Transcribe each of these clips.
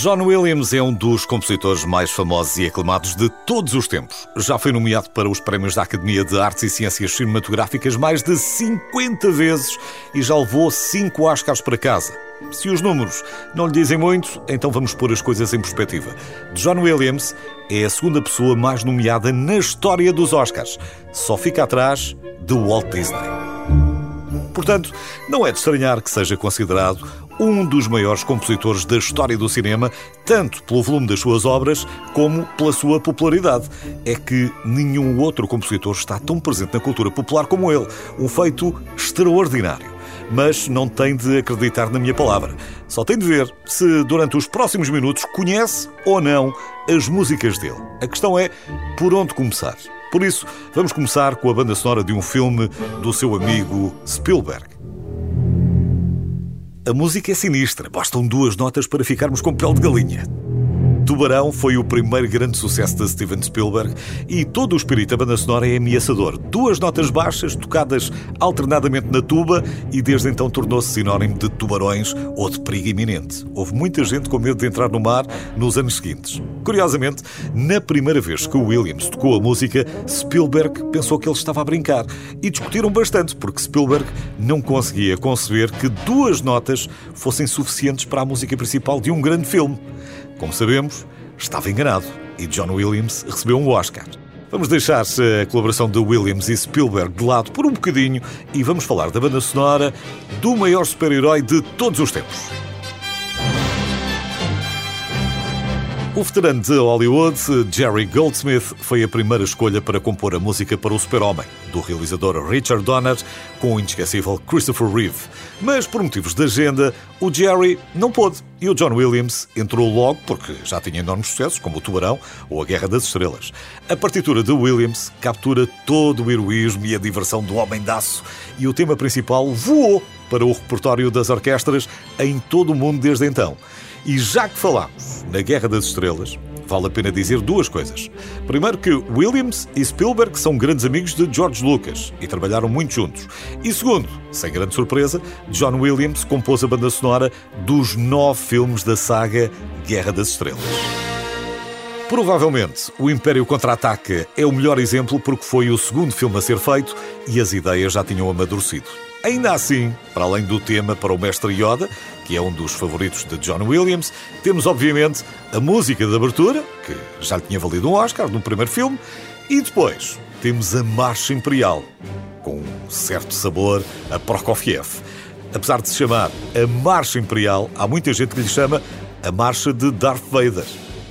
John Williams é um dos compositores mais famosos e aclamados de todos os tempos. Já foi nomeado para os prémios da Academia de Artes e Ciências Cinematográficas mais de 50 vezes e já levou 5 Oscars para casa. Se os números não lhe dizem muito, então vamos pôr as coisas em perspectiva. John Williams é a segunda pessoa mais nomeada na história dos Oscars. Só fica atrás de Walt Disney. Portanto, não é de estranhar que seja considerado um dos maiores compositores da história do cinema, tanto pelo volume das suas obras como pela sua popularidade. É que nenhum outro compositor está tão presente na cultura popular como ele. Um feito extraordinário. Mas não tem de acreditar na minha palavra. Só tem de ver se durante os próximos minutos conhece ou não as músicas dele. A questão é por onde começar. Por isso, vamos começar com a banda sonora de um filme do seu amigo Spielberg. A música é sinistra, bastam duas notas para ficarmos com pele de galinha. Tubarão foi o primeiro grande sucesso de Steven Spielberg e todo o espírito da banda sonora é ameaçador. Duas notas baixas tocadas alternadamente na tuba e desde então tornou-se sinónimo de tubarões ou de perigo iminente. Houve muita gente com medo de entrar no mar nos anos seguintes. Curiosamente, na primeira vez que Williams tocou a música, Spielberg pensou que ele estava a brincar e discutiram bastante porque Spielberg não conseguia conceber que duas notas fossem suficientes para a música principal de um grande filme. Como sabemos, estava enganado e John Williams recebeu um Oscar. Vamos deixar a colaboração de Williams e Spielberg de lado por um bocadinho e vamos falar da banda sonora do maior super-herói de todos os tempos. O veterano de Hollywood, Jerry Goldsmith, foi a primeira escolha para compor a música para o Super-Homem, do realizador Richard Donner, com o inesquecível Christopher Reeve. Mas, por motivos de agenda, o Jerry não pôde e o John Williams entrou logo porque já tinha enormes sucessos, como o Tubarão ou a Guerra das Estrelas. A partitura de Williams captura todo o heroísmo e a diversão do Homem Daço e o tema principal voou para o repertório das orquestras em todo o mundo desde então. E já que falámos na Guerra das Estrelas, vale a pena dizer duas coisas. Primeiro que Williams e Spielberg são grandes amigos de George Lucas e trabalharam muito juntos. E segundo, sem grande surpresa, John Williams compôs a banda sonora dos nove filmes da saga Guerra das Estrelas. Provavelmente, o Império Contra-Ataca é o melhor exemplo porque foi o segundo filme a ser feito e as ideias já tinham amadurecido. Ainda assim, para além do tema para o Mestre Yoda, que é um dos favoritos de John Williams, temos obviamente a música de abertura, que já lhe tinha valido um Oscar no primeiro filme, e depois temos a Marcha Imperial, com um certo sabor a Prokofiev. Apesar de se chamar a Marcha Imperial, há muita gente que lhe chama a Marcha de Darth Vader,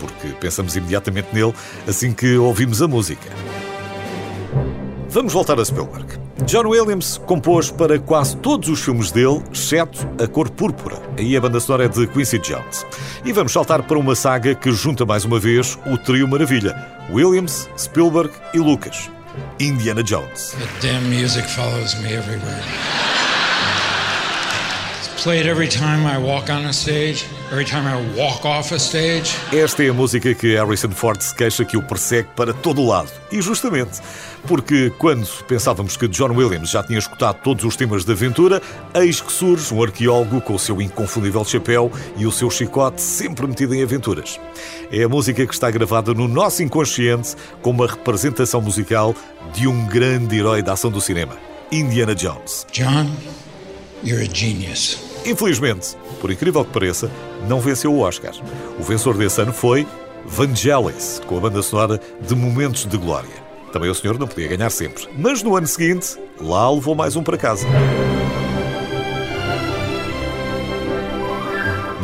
porque pensamos imediatamente nele assim que ouvimos a música. Vamos voltar a Spielberg. John Williams compôs para quase todos os filmes dele, exceto A Cor Púrpura. Aí a banda sonora é de Quincy Jones. E vamos saltar para uma saga que junta mais uma vez o trio maravilha: Williams, Spielberg e Lucas. Indiana Jones. The damn music follows me everywhere. Esta é a música que Harrison Ford se queixa que o persegue para todo o lado. E justamente porque quando pensávamos que John Williams já tinha escutado todos os temas de aventura, eis que surge um arqueólogo com o seu inconfundível chapéu e o seu chicote sempre metido em aventuras. É a música que está gravada no nosso inconsciente como uma representação musical de um grande herói da ação do cinema, Indiana Jones. John, you're a genius. Infelizmente, por incrível que pareça, não venceu o Oscar. O vencedor desse ano foi Vangelis, com a banda sonora de Momentos de Glória. Também o senhor não podia ganhar sempre. Mas no ano seguinte, lá levou mais um para casa.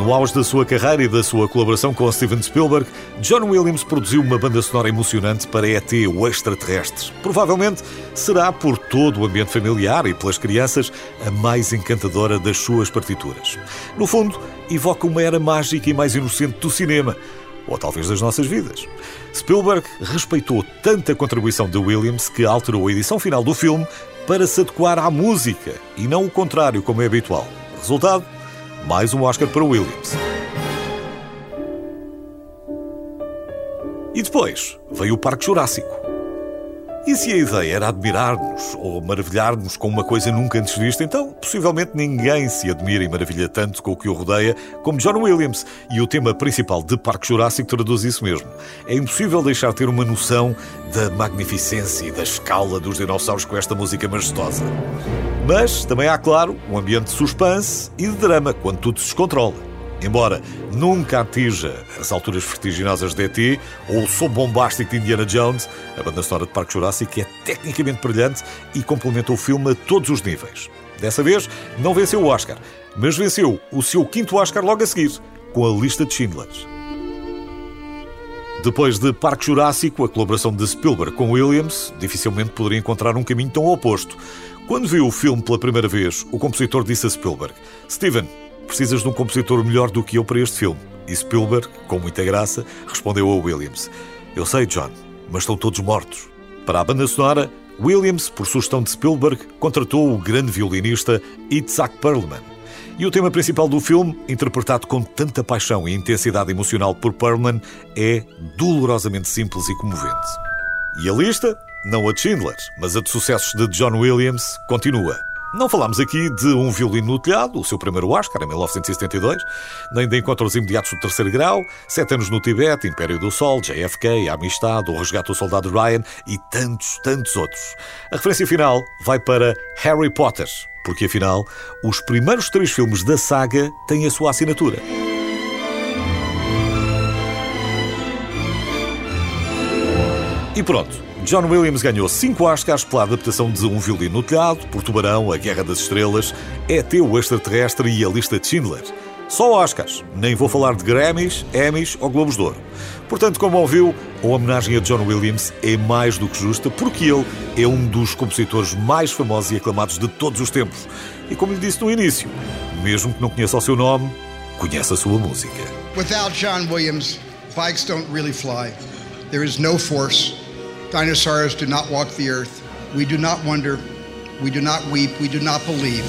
No auge da sua carreira e da sua colaboração com Steven Spielberg, John Williams produziu uma banda sonora emocionante para ET, o extraterrestre. Provavelmente será, por todo o ambiente familiar e pelas crianças, a mais encantadora das suas partituras. No fundo, evoca uma era mágica e mais inocente do cinema, ou talvez das nossas vidas. Spielberg respeitou tanta contribuição de Williams que alterou a edição final do filme para se adequar à música e não o contrário, como é habitual. Resultado? Mais um Oscar para Williams. E depois veio o Parque Jurássico. E se a ideia era admirar-nos ou maravilhar-nos com uma coisa nunca antes vista, então possivelmente ninguém se admira e maravilha tanto com o que o rodeia como John Williams. E o tema principal de Parque Jurássico traduz isso mesmo. É impossível deixar de ter uma noção da magnificência e da escala dos dinossauros com esta música majestosa. Mas também há, claro, um ambiente de suspense e de drama quando tudo se descontrola. Embora nunca atinja as alturas vertiginosas de E.T. ou o som bombástico de Indiana Jones, a banda sonora de Parque Jurássico é tecnicamente brilhante e complementa o filme a todos os níveis. Dessa vez, não venceu o Oscar, mas venceu o seu quinto Oscar logo a seguir, com a lista de Schindler. Depois de Parque Jurássico, a colaboração de Spielberg com Williams dificilmente poderia encontrar um caminho tão oposto. Quando viu o filme pela primeira vez, o compositor disse a Spielberg: Steven, Precisas de um compositor melhor do que eu para este filme. E Spielberg, com muita graça, respondeu a Williams: Eu sei, John, mas estão todos mortos. Para a banda sonora, Williams, por sugestão de Spielberg, contratou o grande violinista Itzhak Perlman. E o tema principal do filme, interpretado com tanta paixão e intensidade emocional por Perlman, é dolorosamente simples e comovente. E a lista, não a de Schindler, mas a de sucessos de John Williams, continua. Não falámos aqui de Um Violino no Telhado, o seu primeiro Oscar, em 1972, nem de Encontros Imediatos do Terceiro Grau, Sete Anos no Tibete, Império do Sol, JFK, Amistade, O Resgate do Soldado Ryan e tantos, tantos outros. A referência final vai para Harry Potter, porque afinal, os primeiros três filmes da saga têm a sua assinatura. E pronto, John Williams ganhou 5 Oscars pela adaptação de Um Violino no Telhado, por Tubarão, A Guerra das Estrelas, ET, o Extraterrestre e A Lista de Schindler. Só Oscars, nem vou falar de Grammys, Emmys ou Globos de Ouro. Portanto, como ouviu, a homenagem a John Williams é mais do que justa, porque ele é um dos compositores mais famosos e aclamados de todos os tempos. E como lhe disse no início, mesmo que não conheça o seu nome, conhece a sua música. Without John Williams, bikes don't really fly. There is no force. Dinosaurs do not walk the earth. We do not wonder. We do not weep. We do not believe.